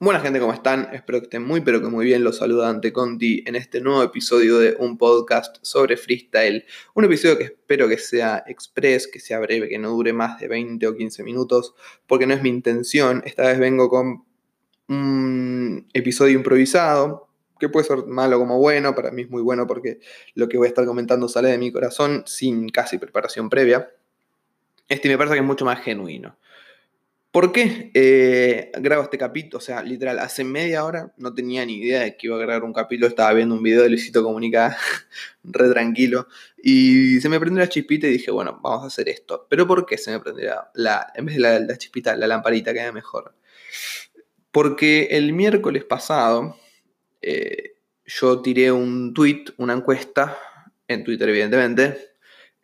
Buena gente, ¿cómo están? Espero que estén muy pero que muy bien. Los saluda Ante Conti en este nuevo episodio de un podcast sobre freestyle. Un episodio que espero que sea express, que sea breve, que no dure más de 20 o 15 minutos, porque no es mi intención. Esta vez vengo con un episodio improvisado, que puede ser malo como bueno. Para mí es muy bueno porque lo que voy a estar comentando sale de mi corazón sin casi preparación previa. Este me parece que es mucho más genuino. ¿Por qué eh, grabo este capítulo? O sea, literal, hace media hora no tenía ni idea de que iba a grabar un capítulo. Estaba viendo un video de Luisito Comunica re tranquilo. Y se me prendió la chispita y dije, bueno, vamos a hacer esto. Pero ¿por qué se me prendió la, en vez de la, chispita, la lamparita queda mejor? Porque el miércoles pasado eh, yo tiré un tweet, una encuesta, en Twitter evidentemente,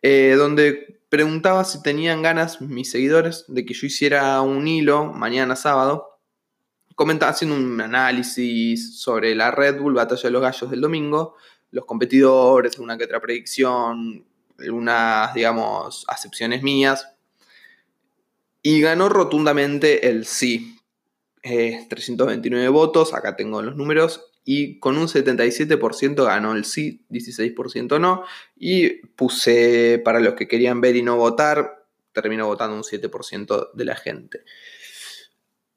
eh, donde preguntaba si tenían ganas mis seguidores de que yo hiciera un hilo mañana sábado, comentaba haciendo un análisis sobre la Red Bull Batalla de los Gallos del domingo, los competidores, una que otra predicción, algunas, digamos, acepciones mías. Y ganó rotundamente el sí. 329 votos, acá tengo los números, y con un 77% ganó el sí, 16% no, y puse para los que querían ver y no votar, terminó votando un 7% de la gente.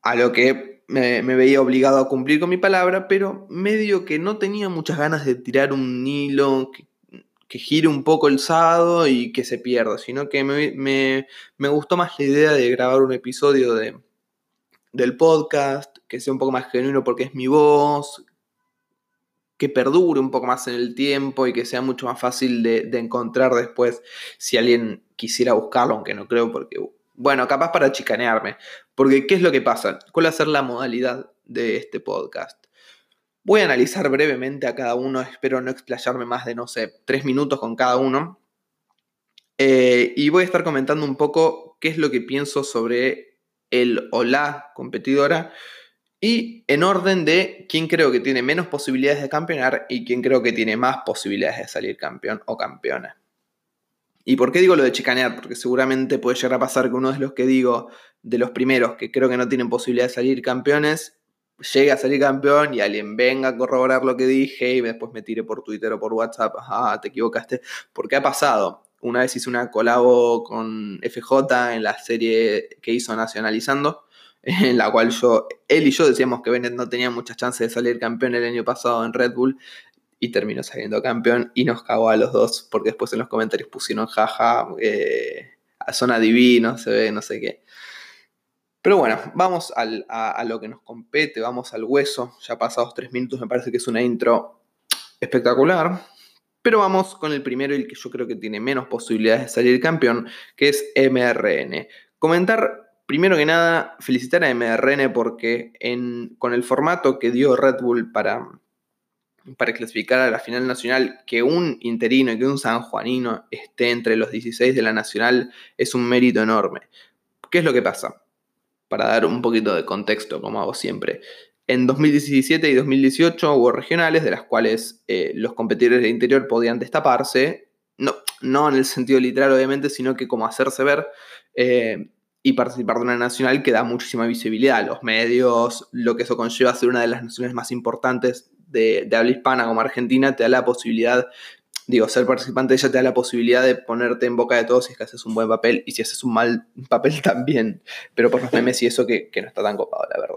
A lo que me, veía obligado a cumplir con mi palabra, pero medio que no tenía muchas ganas de tirar un hilo que, gire un poco el sábado y que se pierda, sino que me, gustó más la idea de grabar un episodio de, del podcast, que sea un poco más genuino porque es mi voz, que perdure un poco más en el tiempo y que sea mucho más fácil de, encontrar después si alguien quisiera buscarlo, aunque no creo porque, bueno, capaz para chicanearme. Porque, ¿qué es lo que pasa? ¿Cuál va a ser la modalidad de este podcast? Voy a analizar brevemente a cada uno, espero no explayarme más de, no sé, tres minutos con cada uno. Eh, y voy a estar comentando un poco qué es lo que pienso sobre el o la competidora y en orden de quién creo que tiene menos posibilidades de campeonar y quién creo que tiene más posibilidades de salir campeón o campeona. ¿Y por qué digo lo de chicanear? Porque seguramente puede llegar a pasar que uno de los que digo, de los primeros que creo que no tienen posibilidad de salir campeones, llegue a salir campeón y alguien venga a corroborar lo que dije y después me tire por Twitter o por WhatsApp, ah, te equivocaste. Porque ha pasado. Una vez hice una colabo con FJ en la serie que hizo Nacionalizando en la cual yo, él y yo decíamos que Bennett no tenía muchas chances de salir campeón el año pasado en Red Bull y terminó saliendo campeón y nos cagó a los dos porque después en los comentarios pusieron jaja, eh, son se ve, no sé qué. Pero bueno, vamos a, lo que nos compete, vamos al hueso. Ya pasados tres minutos, me parece que es una intro espectacular. Pero vamos con el primero y el que yo creo que tiene menos posibilidades de salir campeón, que es MRN. Comentar Primero que nada, felicitar a MRN porque con el formato que dio Red Bull para, para clasificar a la final nacional, que un interino y que un sanjuanino esté entre los 16 de la nacional es un mérito enorme. ¿Qué es lo que pasa? Para dar un poquito de contexto, como hago siempre. En 2017 y 2018 hubo regionales de las cuales eh, los competidores del interior podían destaparse, no, no en el sentido literal obviamente, sino que como hacerse ver. Eh, y participar de una nacional que da muchísima visibilidad a los medios, lo que eso conlleva a ser una de las naciones más importantes de, habla hispana como Argentina, te da la posibilidad, digo, ser participante de ella te da la posibilidad de ponerte en boca de todos si es que haces un buen papel y si haces un mal papel también, pero por los memes y eso que, que no está tan copado, la verdad.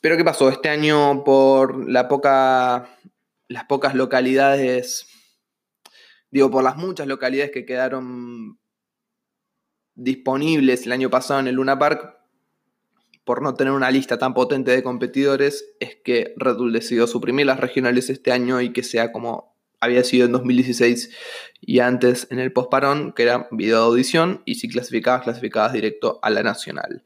Pero ¿qué pasó? Este año por la poca, las pocas localidades, digo, por las muchas localidades que quedaron disponibles el año pasado en el Luna Park, por no tener una lista tan potente de competidores, es que Red Bull decidió suprimir las regionales este año y que sea como había sido en 2016 y antes en el postparón, que era video de audición, y si clasificabas, clasificabas directo a la nacional.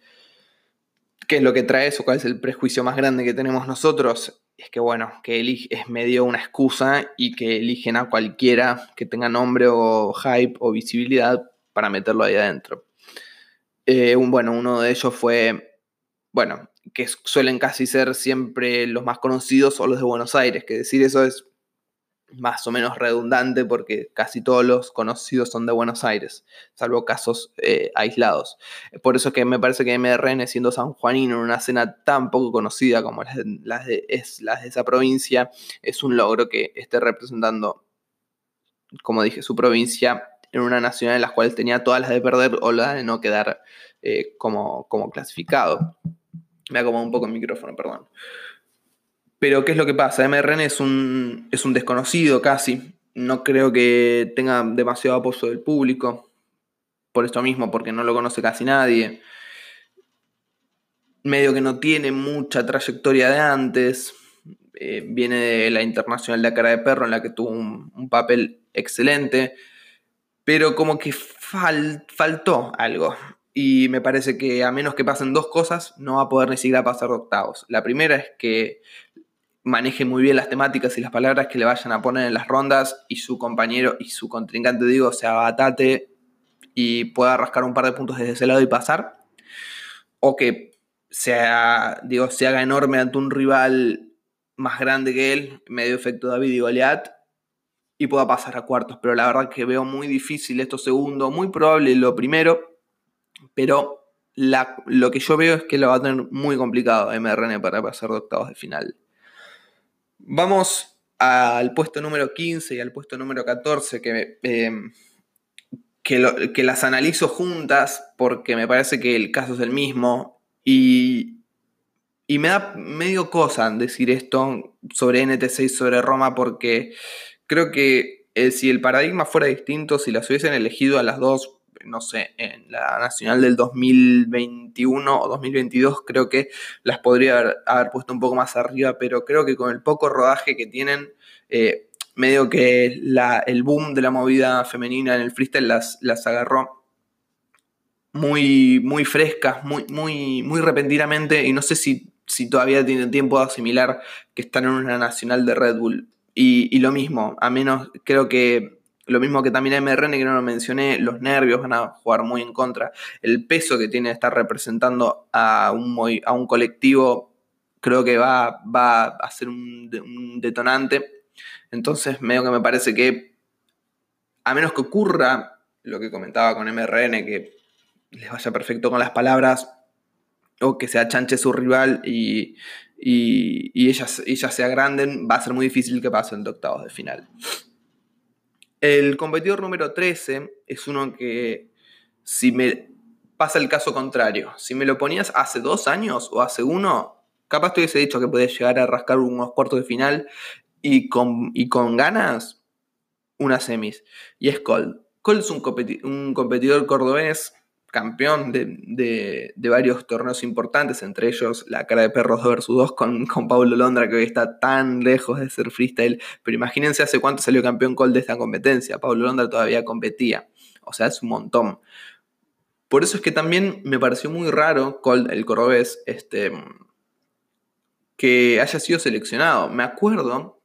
¿Qué es lo que trae eso? ¿Cuál es el prejuicio más grande que tenemos nosotros? Es que bueno, que es medio una excusa y que eligen a cualquiera que tenga nombre o hype o visibilidad para meterlo ahí adentro. Eh, un, bueno, uno de ellos fue, bueno, que suelen casi ser siempre los más conocidos o los de Buenos Aires, que decir eso es más o menos redundante porque casi todos los conocidos son de Buenos Aires, salvo casos eh, aislados. Por eso es que me parece que MRN, siendo San Juanino en una escena tan poco conocida como las de esa provincia, es un logro que esté representando, como dije, su provincia en una nacional en la cual tenía todas las de perder o las de no quedar eh, como, como clasificado. Me acomodo un poco el micrófono, perdón. Pero ¿qué es lo que pasa? MRN es un, es un desconocido casi. No creo que tenga demasiado apoyo del público. Por esto mismo, porque no lo conoce casi nadie. Medio que no tiene mucha trayectoria de antes. Eh, viene de la Internacional de la Cara de Perro, en la que tuvo un, papel excelente. Pero como que faltó algo. Y me parece que a menos que pasen dos cosas, no va a poder ni siquiera pasar octavos. La primera es que maneje muy bien las temáticas y las palabras que le vayan a poner en las rondas y su compañero y su contrincante, digo, se abatate y pueda rascar un par de puntos desde ese lado y pasar. O que sea, digo, se haga enorme ante un rival más grande que él, medio efecto David y Goliat, y pueda pasar a cuartos. Pero la verdad que veo muy difícil esto segundo, muy probable lo primero, pero lo que yo veo es que lo va a tener muy complicado MRN para pasar de octavos de final. Vamos al puesto número 15 y al puesto número 14 que, em, que, que, las analizo juntas porque me parece que el caso es el mismo y, y me da medio cosa decir esto sobre NTC y sobre Roma porque creo que eh, si el paradigma fuera distinto, si las hubiesen elegido a las dos no sé, en la nacional del 2021 o 2022 creo que las podría haber, puesto un poco más arriba, pero creo que con el poco rodaje que tienen, eh, medio que el boom de la movida femenina en el freestyle las, las agarró muy, muy frescas, muy, muy, muy repentinamente, y no sé si, si todavía tienen tiempo de asimilar que están en una nacional de Red Bull. Y, lo mismo, a menos creo que lo mismo que también MRN, que no lo mencioné, los nervios van a jugar muy en contra. El peso que tiene estar representando a un, a un colectivo creo que va, va a ser un, detonante. Entonces, medio que me parece que, a menos que ocurra lo que comentaba con MRN, que les vaya perfecto con las palabras, o que se achanche su rival y, y, ellas, ellas se agranden, va a ser muy difícil que pasen de octavos de final. El competidor número 13 es uno que, si me pasa el caso contrario, si me lo ponías hace dos años o hace uno, capaz te hubiese dicho que podías llegar a rascar unos cuartos de final y con, y con ganas, una semis. Y es Cold. Cold es un competidor cordobés campeón de, varios torneos importantes, entre ellos la cara de perros 2 vs 2 con, con Pablo Londra, que hoy está tan lejos de ser freestyle. Pero imagínense hace cuánto salió campeón Cole de esta competencia. Pablo Londra todavía competía. O sea, es un montón. Por eso es que también me pareció muy raro Cole, el cordobés, este, que haya sido seleccionado. Me acuerdo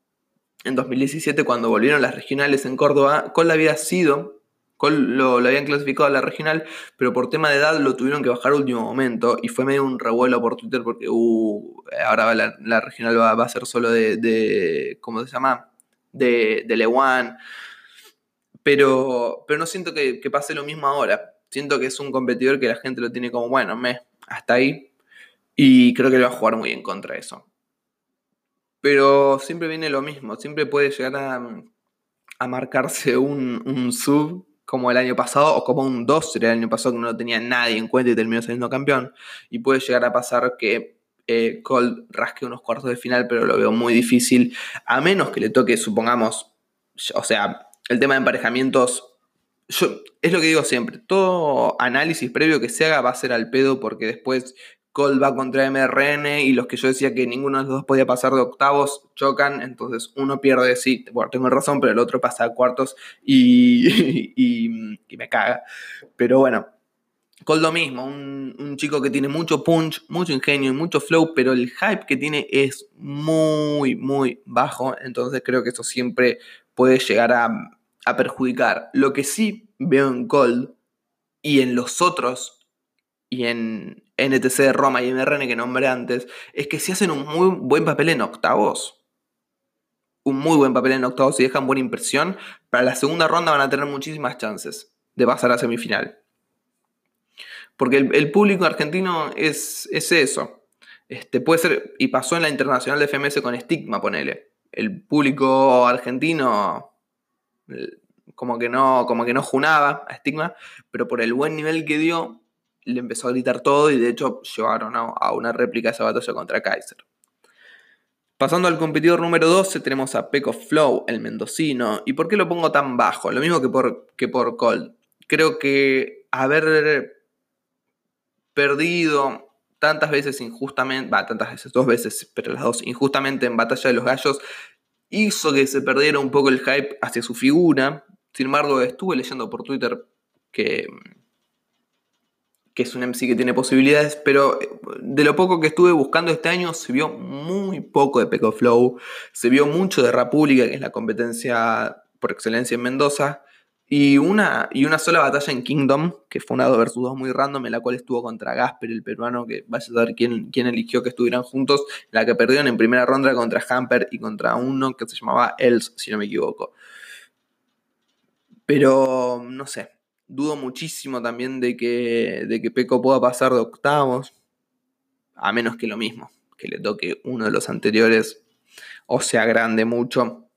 en 2017 cuando volvieron las regionales en Córdoba, Cole había sido lo, habían clasificado a la regional, pero por tema de edad lo tuvieron que bajar último momento y fue medio un revuelo por Twitter porque uh, ahora la, regional va, a ser solo de, ¿cómo se llama? De, de Lewan. Pero, pero no siento que, pase lo mismo ahora. Siento que es un competidor que la gente lo tiene como, bueno, me, hasta ahí. Y creo que le va a jugar muy en contra de eso. Pero siempre viene lo mismo. Siempre puede llegar a, a marcarse un, un sub como el año pasado, o como un 2 sería el año pasado, que no tenía nadie en cuenta y terminó siendo campeón. Y puede llegar a pasar que eh, Cold rasque unos cuartos de final, pero lo veo muy difícil, a menos que le toque, supongamos, o sea, el tema de emparejamientos. Yo, es lo que digo siempre, todo análisis previo que se haga va a ser al pedo porque después Cold va contra MRN y los que yo decía que ninguno de los dos podía pasar de octavos chocan, entonces uno pierde, sí, bueno, tengo razón, pero el otro pasa a cuartos y, y, me caga. Pero bueno, Cold lo mismo, un, un, chico que tiene mucho punch, mucho ingenio y mucho flow, pero el hype que tiene es muy, muy bajo, entonces creo que eso siempre puede llegar a, a perjudicar. Lo que sí veo en Cold y en los otros y en NTC, Roma y MRN que nombré antes, es que si hacen un muy buen papel en octavos, un muy buen papel en octavos y dejan buena impresión, para la segunda ronda van a tener muchísimas chances de pasar a semifinal. Porque el, público argentino es, es eso. Este, puede ser, y pasó en la internacional de FMS con Stigma, ponele. El público argentino como que no, como que no junaba a Stigma, pero por el buen nivel que dio, le empezó a gritar todo y de hecho llevaron a, una réplica esa batalla contra Kaiser. Pasando al competidor número 12 tenemos a Peco Flow, el mendocino. ¿Y por qué lo pongo tan bajo? Lo mismo que por, que por Cold. Creo que haber perdido tantas veces injustamente, va, tantas veces, dos veces, pero las dos injustamente en Batalla de los Gallos, hizo que se perdiera un poco el hype hacia su figura. Sin embargo, estuve leyendo por Twitter que, que es un MC que tiene posibilidades, pero eh, de lo poco que estuve buscando este año se vio muy poco de Peco Flow, se vio mucho de República, que es la competencia por excelencia en Mendoza, y una, y una sola batalla en Kingdom, que fue una 2 vs 2 muy random, en la cual estuvo contra Gasper, el peruano, que vaya a saber quién, quién eligió que estuvieran juntos, la que perdieron en primera ronda contra Hamper y contra uno que se llamaba Els, si no me equivoco. Pero, no sé, dudo muchísimo también de que, de que Peco pueda pasar de octavos, a menos que lo mismo, que le toque uno de los anteriores o sea grande mucho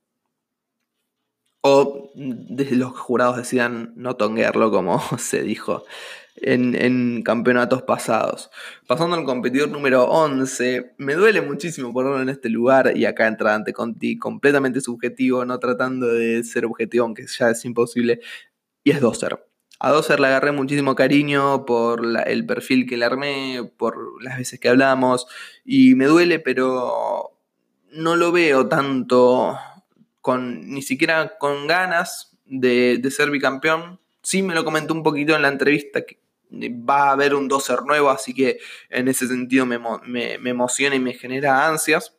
o desde los jurados decidan no tonguearlo como se dijo en, campeonatos pasados. Pasando al competidor número 11, me duele muchísimo ponerlo en este lugar y acá entra ante Conti completamente subjetivo, no tratando de ser objetivo, aunque ya es imposible, y es Doser. A Doser le agarré muchísimo cariño por el perfil que le armé, por las veces que hablamos, y me duele, pero no lo veo tanto con ni siquiera con ganas de, ser bicampeón. Sí me lo comentó un poquito en la entrevista que va a haber un doser nuevo, así que en ese sentido me, emociona y me genera ansias.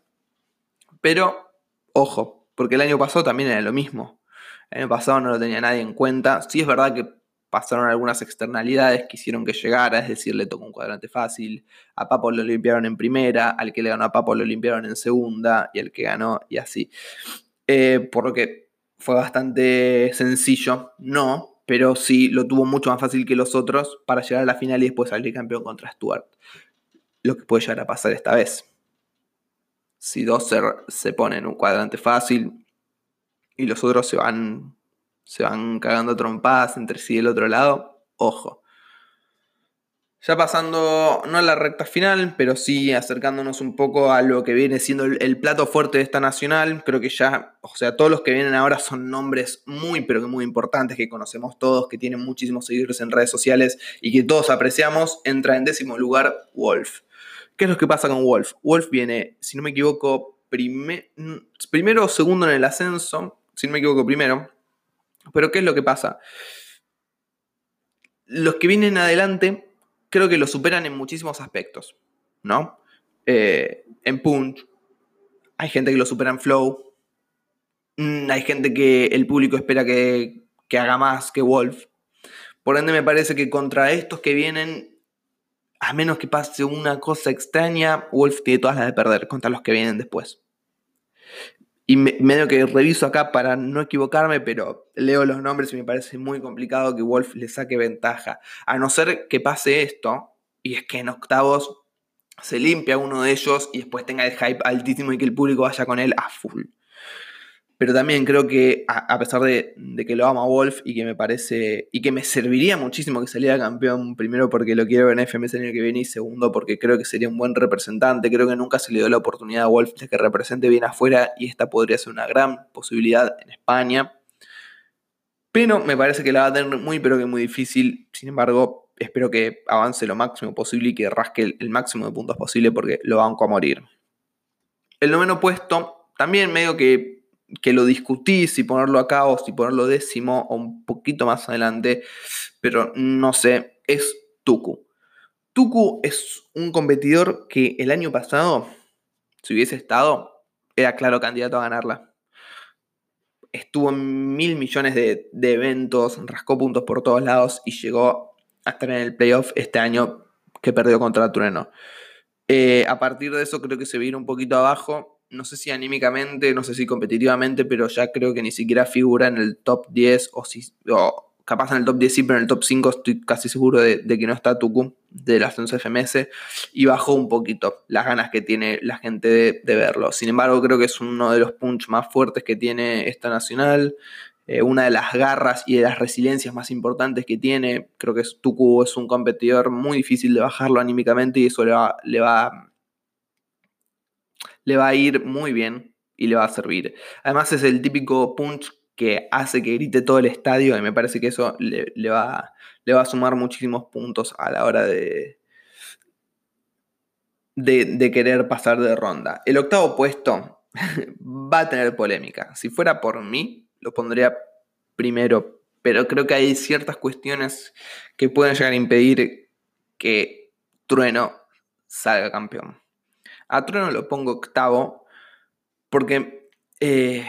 Pero, ojo, porque el año pasado también era lo mismo. El año pasado no lo tenía nadie en cuenta. Sí es verdad que pasaron algunas externalidades que hicieron que llegara, es decir, le tocó un cuadrante fácil, a Papo lo limpiaron en primera, al que le ganó a Papo lo limpiaron en segunda, y al que ganó, y así. Eh, por lo que fue bastante sencillo, no, pero sí lo tuvo mucho más fácil que los otros para llegar a la final y después salir campeón contra Stuart. Lo que puede llegar a pasar esta vez. Si Dosser se pone en un cuadrante fácil y los otros se van, se van cagando trompadas entre sí del otro lado, ojo. Ya pasando, no a la recta final, pero sí acercándonos un poco a lo que viene siendo el, plato fuerte de esta nacional, creo que ya, o sea, todos los que vienen ahora son nombres muy, pero que muy importantes, que conocemos todos, que tienen muchísimos seguidores en redes sociales y que todos apreciamos. Entra en décimo lugar Wolf. ¿Qué es lo que pasa con Wolf? Wolf viene, si no me equivoco, primero o segundo en el ascenso, si no me equivoco, primero. Pero ¿qué es lo que pasa? Los que vienen adelante creo que lo superan en muchísimos aspectos, ¿no? Eh, en Punch, hay gente que lo supera en Flow, mm, hay gente que el público espera que, que haga más que Wolf. Por ende, me parece que contra estos que vienen, a menos que pase una cosa extraña, Wolf tiene todas las de perder contra los que vienen después. Y medio que reviso acá para no equivocarme, pero leo los nombres y me parece muy complicado que Wolf le saque ventaja. A no ser que pase esto, y es que en octavos se limpia uno de ellos y después tenga el hype altísimo y que el público vaya con él a full. Pero también creo que, a, pesar de, que lo amo a Wolf y que me parece. y que me serviría muchísimo que saliera campeón, primero porque lo quiero ver en FMS el año que viene, y segundo porque creo que sería un buen representante. Creo que nunca se le dio la oportunidad a Wolf de que represente bien afuera, y esta podría ser una gran posibilidad en España. Pero me parece que la va a tener muy, pero que muy difícil. Sin embargo, espero que avance lo máximo posible y que rasque el, el máximo de puntos posible porque lo banco a morir. El noveno puesto, también medio que que lo discutí si ponerlo acá o si ponerlo décimo o un poquito más adelante, pero no sé, es Tuku. Tuku es un competidor que el año pasado, si hubiese estado, era claro candidato a ganarla. Estuvo en mil millones de, eventos, rascó puntos por todos lados y llegó a estar en el playoff este año que perdió contra Trueno. Eh, a partir de eso creo que se vino un poquito abajo no sé si anímicamente, no sé si competitivamente, pero ya creo que ni siquiera figura en el top 10 o, si, capaz en el top 10 sí, pero en el top 5 estoy casi seguro de, que no está Tuku de las 11 FMS y bajó un poquito las ganas que tiene la gente de, verlo. Sin embargo, creo que es uno de los punch más fuertes que tiene esta nacional. Eh, una de las garras y de las resiliencias más importantes que tiene. Creo que Tuku es un competidor muy difícil de bajarlo anímicamente y eso le va, le va, le va a ir muy bien y le va a servir. Además es el típico punch que hace que grite todo el estadio y me parece que eso le, va, le va, a sumar muchísimos puntos a la hora de, de, querer pasar de ronda. El octavo puesto va a tener polémica. Si fuera por mí, lo pondría primero, pero creo que hay ciertas cuestiones que pueden llegar a impedir que Trueno salga campeón. A Trueno lo pongo octavo porque... Eh,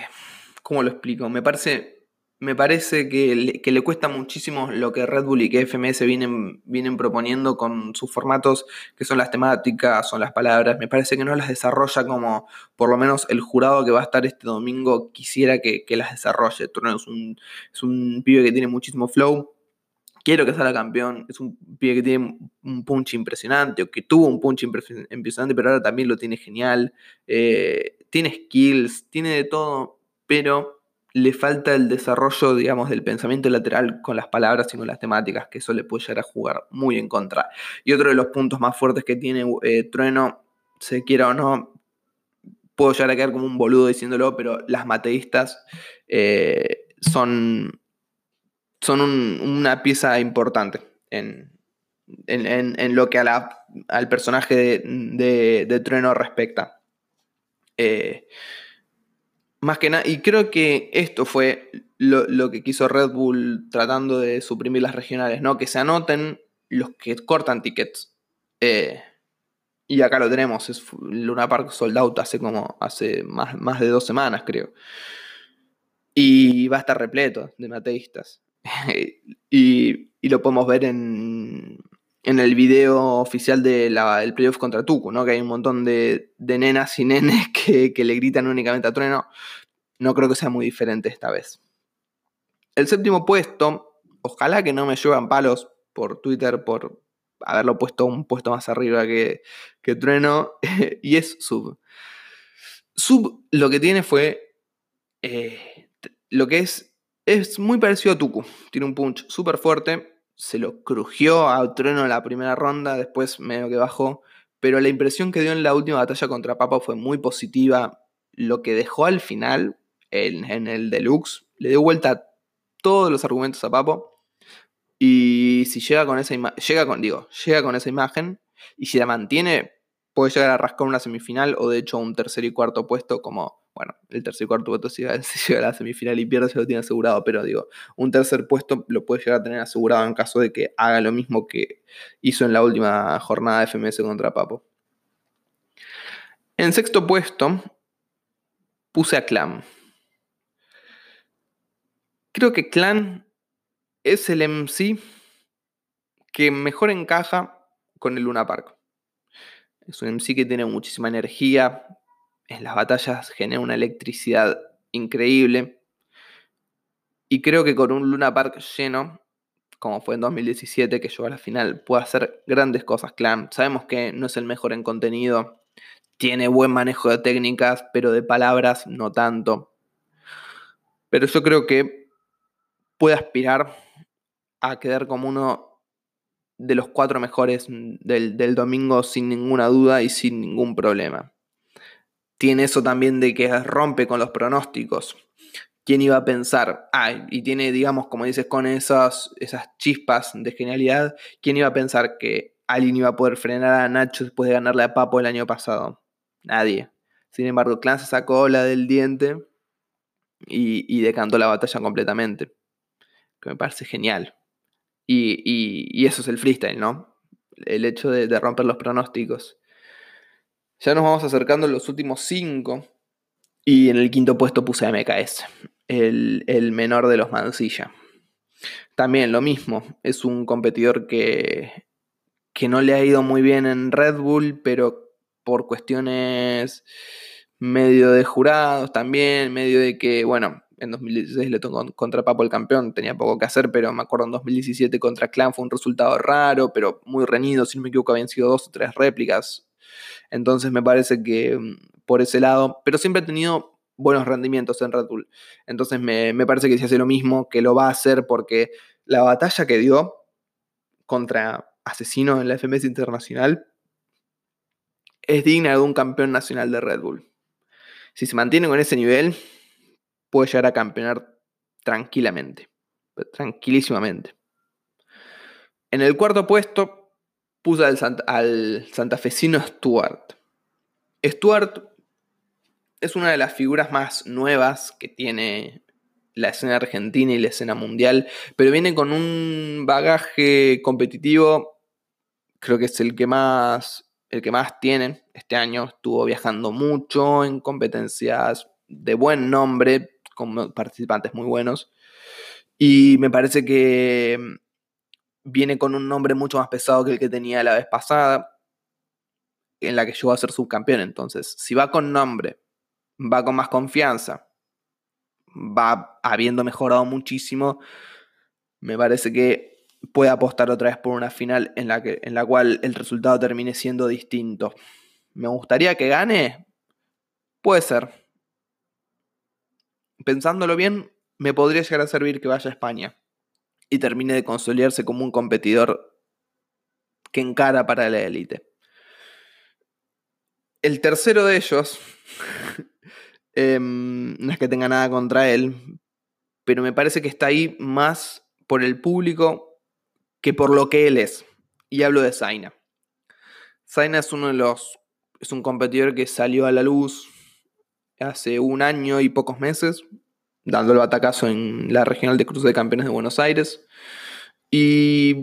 ¿Cómo lo explico? Me parece, me parece que, le, cuesta muchísimo lo que Red Bull y que FMS vienen, vienen proponiendo con sus formatos, que son las temáticas, son las palabras. Me parece que no las desarrolla como por lo menos el jurado que va a estar este domingo quisiera que, las desarrolle. Turno es un, es un pibe que tiene muchísimo flow, quiero que salga campeón. Es un pibe que tiene un punch impresionante, o que tuvo un punch impresionante, pero ahora también lo tiene genial. Eh, tiene skills, tiene de todo pero le falta el desarrollo, digamos, del pensamiento lateral con las palabras y con las temáticas, que eso le puede llegar a jugar muy en contra. Y otro de los puntos más fuertes que tiene eh, Trueno, se quiera o no, puedo llegar a quedar como un boludo diciéndolo, pero las mateístas eh, son, son una pieza importante en, lo que al personaje de, Trueno respecta. Eh, más que nada, y creo que esto fue lo, que quiso Red Bull tratando de suprimir las regionales, ¿no? Que se anoten los que cortan tickets. Eh, y acá lo tenemos, es Luna Park sold out hace como, hace más, más de dos semanas, creo. Y va a estar repleto de mateístas. y, lo podemos ver en, en el video oficial del playoff contra Tucu, ¿no? Que hay un montón de, nenas y nenes que, le gritan únicamente a Trueno. No creo que sea muy diferente esta vez. El séptimo puesto, ojalá que no me lluevan palos por Twitter por haberlo puesto un puesto más arriba que, que Trueno, y es Sub. Sub lo que tiene fue eh, lo que es, es muy parecido a Tucu. Tiene un punch súper fuerte, se lo crujió a Trueno en la primera ronda, después medio que bajó, pero la impresión que dio en la última batalla contra Papa fue muy positiva. Lo que dejó al final, en, el deluxe, le dio vuelta todos los argumentos a Papo. Y si llega con esa imagen, llega con, llega con esa imagen, y si la mantiene, puede llegar a rascar una semifinal o de hecho un tercer y cuarto puesto como bueno, el tercer y cuarto puesto si llega, a la semifinal y pierde se lo tiene asegurado, pero digo, un tercer puesto lo puede llegar a tener asegurado en caso de que haga lo mismo que hizo en la última jornada de FMS contra Papo. En sexto puesto puse a Clan. Creo que Clan es el MC que mejor encaja con el Luna Park. Es un MC que tiene muchísima energía, en las batallas genera una electricidad increíble. Y creo que con un Luna Park lleno, como fue en 2017 que llegó a la final, puede hacer grandes cosas Clan. Sabemos que no es el mejor en contenido, tiene buen manejo de técnicas, pero de palabras no tanto. Pero yo creo que puede aspirar a quedar como uno de los cuatro mejores del, del domingo sin ninguna duda y sin ningún problema tiene eso también de que rompe con los pronósticos. ¿Quién iba a pensar? Ah, y tiene, digamos, como dices, con esas, esas chispas de genialidad, ¿quién iba a pensar que alguien iba a poder frenar a Nacho después de ganarle a Papo el año pasado? Nadie. Sin embargo, Clan se sacó la del diente y, decantó la batalla completamente. Que me parece genial. Y, eso es el freestyle, ¿no? El hecho de romper los pronósticos. Ya nos vamos acercando a los últimos cinco. Y en el quinto puesto puse a MKS, el, menor de los Mansilla. También lo mismo, es un competidor que, que no le ha ido muy bien en Red Bull, pero por cuestiones medio de jurados también, medio de que, bueno, en 2016 le tocó contra Papo el campeón, tenía poco que hacer, pero me acuerdo en 2017 contra Clan fue un resultado raro, pero muy reñido, si no me equivoco habían sido dos o tres réplicas. Entonces me parece que mm, por ese lado, pero siempre ha tenido buenos rendimientos en Red Bull. Entonces me, me parece que si hace lo mismo, que lo va a hacer porque la batalla que dio contra Asesino en la FMS Internacional es digna de un campeón nacional de Red Bull. Si se mantiene con ese nivel, puede llegar a campeonar tranquilamente, tranquilísimamente. En el cuarto puesto puse al, al santafesino Stuart. Stuart es una de las figuras más nuevas que tiene la escena argentina y la escena mundial, pero viene con un bagaje competitivo, creo que es el que más el que más tienen este año. Estuvo viajando mucho en competencias de buen nombre, con participantes muy buenos. Y me parece que viene con un nombre mucho más pesado que el que tenía la vez pasada, en la que llegó a ser subcampeón. Entonces, si va con nombre, va con más confianza, va habiendo mejorado muchísimo, me parece que puede apostar otra vez por una final en la, que, en la cual el resultado termine siendo distinto. ¿Me gustaría que gane? Puede ser. Pensándolo bien, me podría llegar a servir que vaya a España y termine de consolidarse como un competidor que encara para la élite. El tercero de ellos, em, no es que tenga nada contra él, pero me parece que está ahí más por el público que por lo que él es. Y hablo de Zaina. Zaina es uno de los. Es un competidor que salió a la luz hace un año y pocos meses, dando el batacazo en la regional de Cruz de Campeones de Buenos Aires. Y,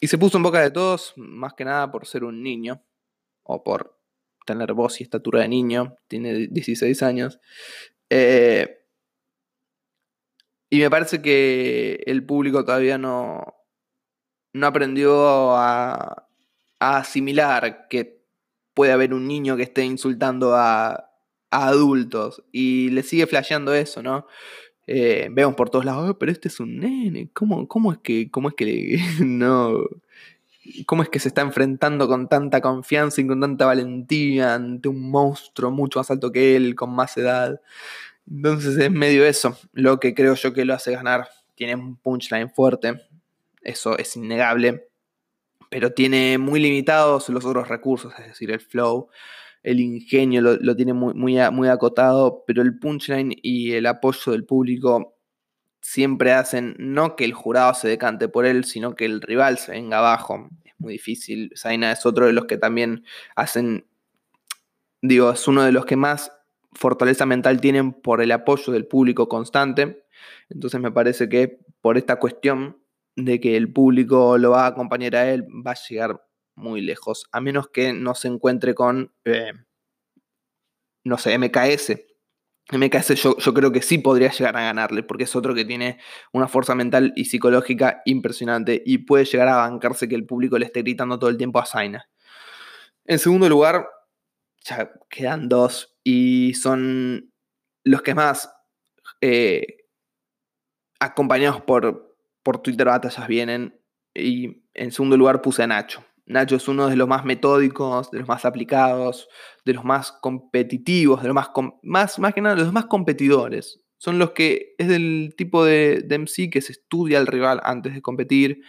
y se puso en boca de todos, más que nada por ser un niño, o por tener voz y estatura de niño, tiene 16 años. Eh, y me parece que el público todavía no, no aprendió a, asimilar que puede haber un niño que esté insultando a, adultos y le sigue flasheando eso, ¿no? Eh, vemos por todos lados, pero este es un nene, ¿cómo, cómo es que, cómo es que no, cómo es que se está enfrentando con tanta confianza y con tanta valentía ante un monstruo mucho más alto que él, con más edad? Entonces es medio eso lo que creo yo que lo hace ganar. Tiene un punchline fuerte, eso es innegable, pero tiene muy limitados los otros recursos, es decir, el flow, el ingenio lo, tiene muy, muy, muy acotado, pero el punchline y el apoyo del público siempre hacen no que el jurado se decante por él, sino que el rival se venga abajo. Es muy difícil. Zaina es otro de los que también hacen, digo, es uno de los que más fortaleza mental tienen por el apoyo del público constante. Entonces me parece que por esta cuestión de que el público lo va a acompañar a él, va a llegar muy lejos. A menos que no se encuentre con, eh, no sé, MKS. MKS yo, yo, creo que sí podría llegar a ganarle, porque es otro que tiene una fuerza mental y psicológica impresionante y puede llegar a bancarse que el público le esté gritando todo el tiempo a Zaina. En segundo lugar, ya quedan dos y son los que más eh, acompañados por, por Twitter Batallas vienen. Y en segundo lugar puse a Nacho. Nacho es uno de los más metódicos, de los más aplicados, de los más competitivos, de los más, más, más que nada, de los más competidores. Son los que es del tipo de, de MC que se estudia al rival antes de competir,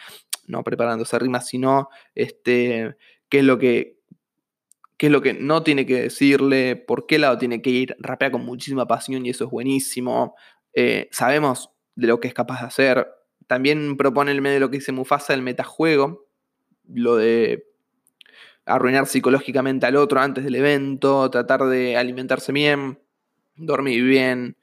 no preparándose rimas, sino este, qué es lo que qué es lo que no tiene que decirle, por qué lado tiene que ir, rapea con muchísima pasión y eso es buenísimo. Eh, sabemos de lo que es capaz de hacer. También propone el medio de lo que dice Mufasa, el metajuego, lo de arruinar psicológicamente al otro antes del evento, tratar de alimentarse bien, dormir bien.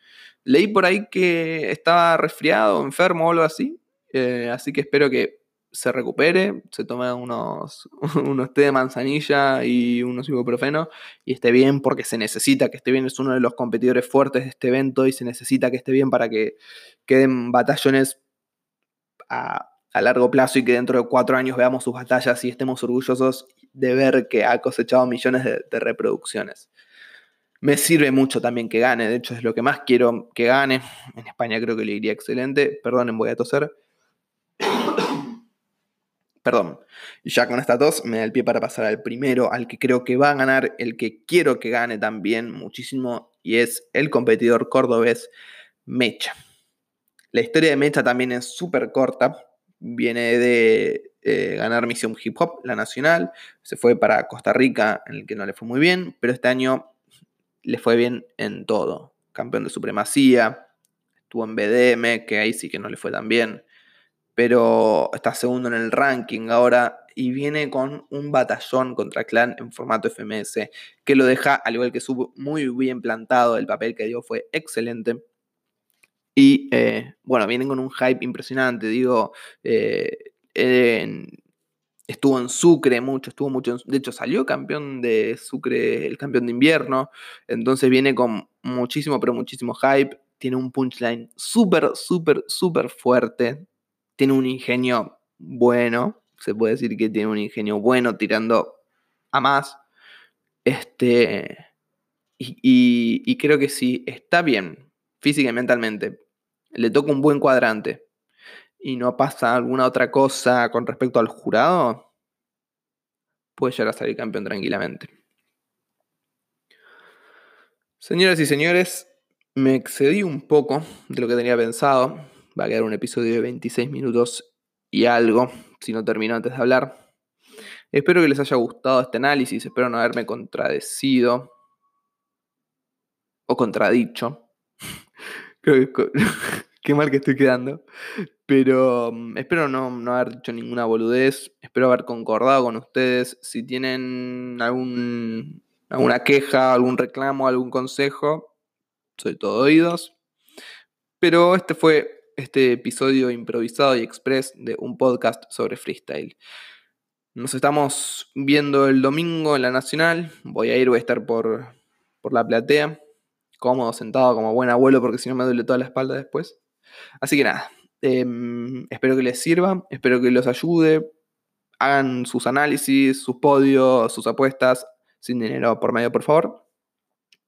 Leí por ahí que estaba resfriado, enfermo o algo así, eh, así que espero que se recupere, se tome unos, unos té de manzanilla y unos ibuprofeno y esté bien porque se necesita que esté bien. Es uno de los competidores fuertes de este evento y se necesita que esté bien para que queden batallones a, largo plazo y que dentro de cuatro años veamos sus batallas y estemos orgullosos de ver que ha cosechado millones de, reproducciones. Me sirve mucho también que gane, de hecho es lo que más quiero que gane. En España creo que le iría excelente. Perdonen, voy a toser. Perdón. Y ya con esta tos me da el pie para pasar al primero, al que creo que va a ganar, el que quiero que gane también muchísimo, y es el competidor cordobés Mecha. La historia de Mecha también es súper corta. Viene de eh, ganar Misión Hip Hop, la nacional. Se fue para Costa Rica, en el que no le fue muy bien, pero este año le fue bien en todo. Campeón de supremacía, estuvo en BDM, que ahí sí que no le fue tan bien, pero está segundo en el ranking ahora y viene con un batallón contra Clan en formato FMS, que lo deja, al igual que su muy bien plantado, el papel que dio fue excelente. Y eh, bueno, vienen con un hype impresionante, digo, eh, estuvo en Sucre mucho, estuvo mucho, de hecho salió campeón de Sucre, el campeón de invierno, entonces viene con muchísimo, pero muchísimo hype, tiene un punchline súper, súper, súper fuerte, tiene un ingenio bueno, se puede decir que tiene un ingenio bueno tirando a más, este, y, y creo que si está bien, física y mentalmente, le toca un buen cuadrante, y no pasa alguna otra cosa con respecto al jurado, puede llegar a salir campeón tranquilamente. Señoras y señores, me excedí un poco de lo que tenía pensado. Va a quedar un episodio de 26 minutos y algo, si no termino antes de hablar. Espero que les haya gustado este análisis, espero no haberme contradecido o contradicho. Qué mal que estoy quedando. Pero mm, espero no, haber dicho ninguna boludez. Espero haber concordado con ustedes. Si tienen algún, alguna queja, algún reclamo, algún consejo, soy todo oídos. Pero este fue este episodio improvisado y express de un podcast sobre freestyle. Nos estamos viendo el domingo en la Nacional. Voy a ir, voy a estar por, por la platea. Cómodo, sentado como buen abuelo, porque si no me duele toda la espalda después. Así que nada, em, espero que les sirva, espero que los ayude, hagan sus análisis, sus podios, sus apuestas, sin dinero por medio, por favor.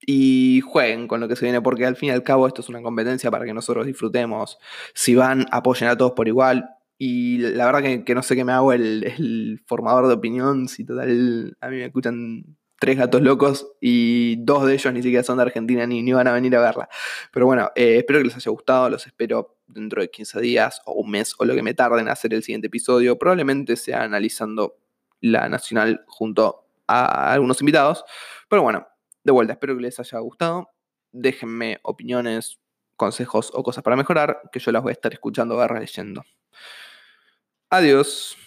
Y jueguen con lo que se viene, porque al fin y al cabo esto es una competencia para que nosotros disfrutemos. Si van, apoyen a todos por igual. Y la verdad que, no sé qué me hago el, el, formador de opinión, si total a mí me escuchan tres gatos locos y dos de ellos ni siquiera son de Argentina ni, ni van a venir a verla. Pero bueno, eh, espero que les haya gustado, los espero dentro de 15 días o un mes o lo que me tarden en hacer el siguiente episodio. Probablemente sea analizando la nacional junto a algunos invitados. Pero bueno, de vuelta, espero que les haya gustado. Déjenme opiniones, consejos o cosas para mejorar, que yo las voy a estar escuchando o leyendo. Adiós.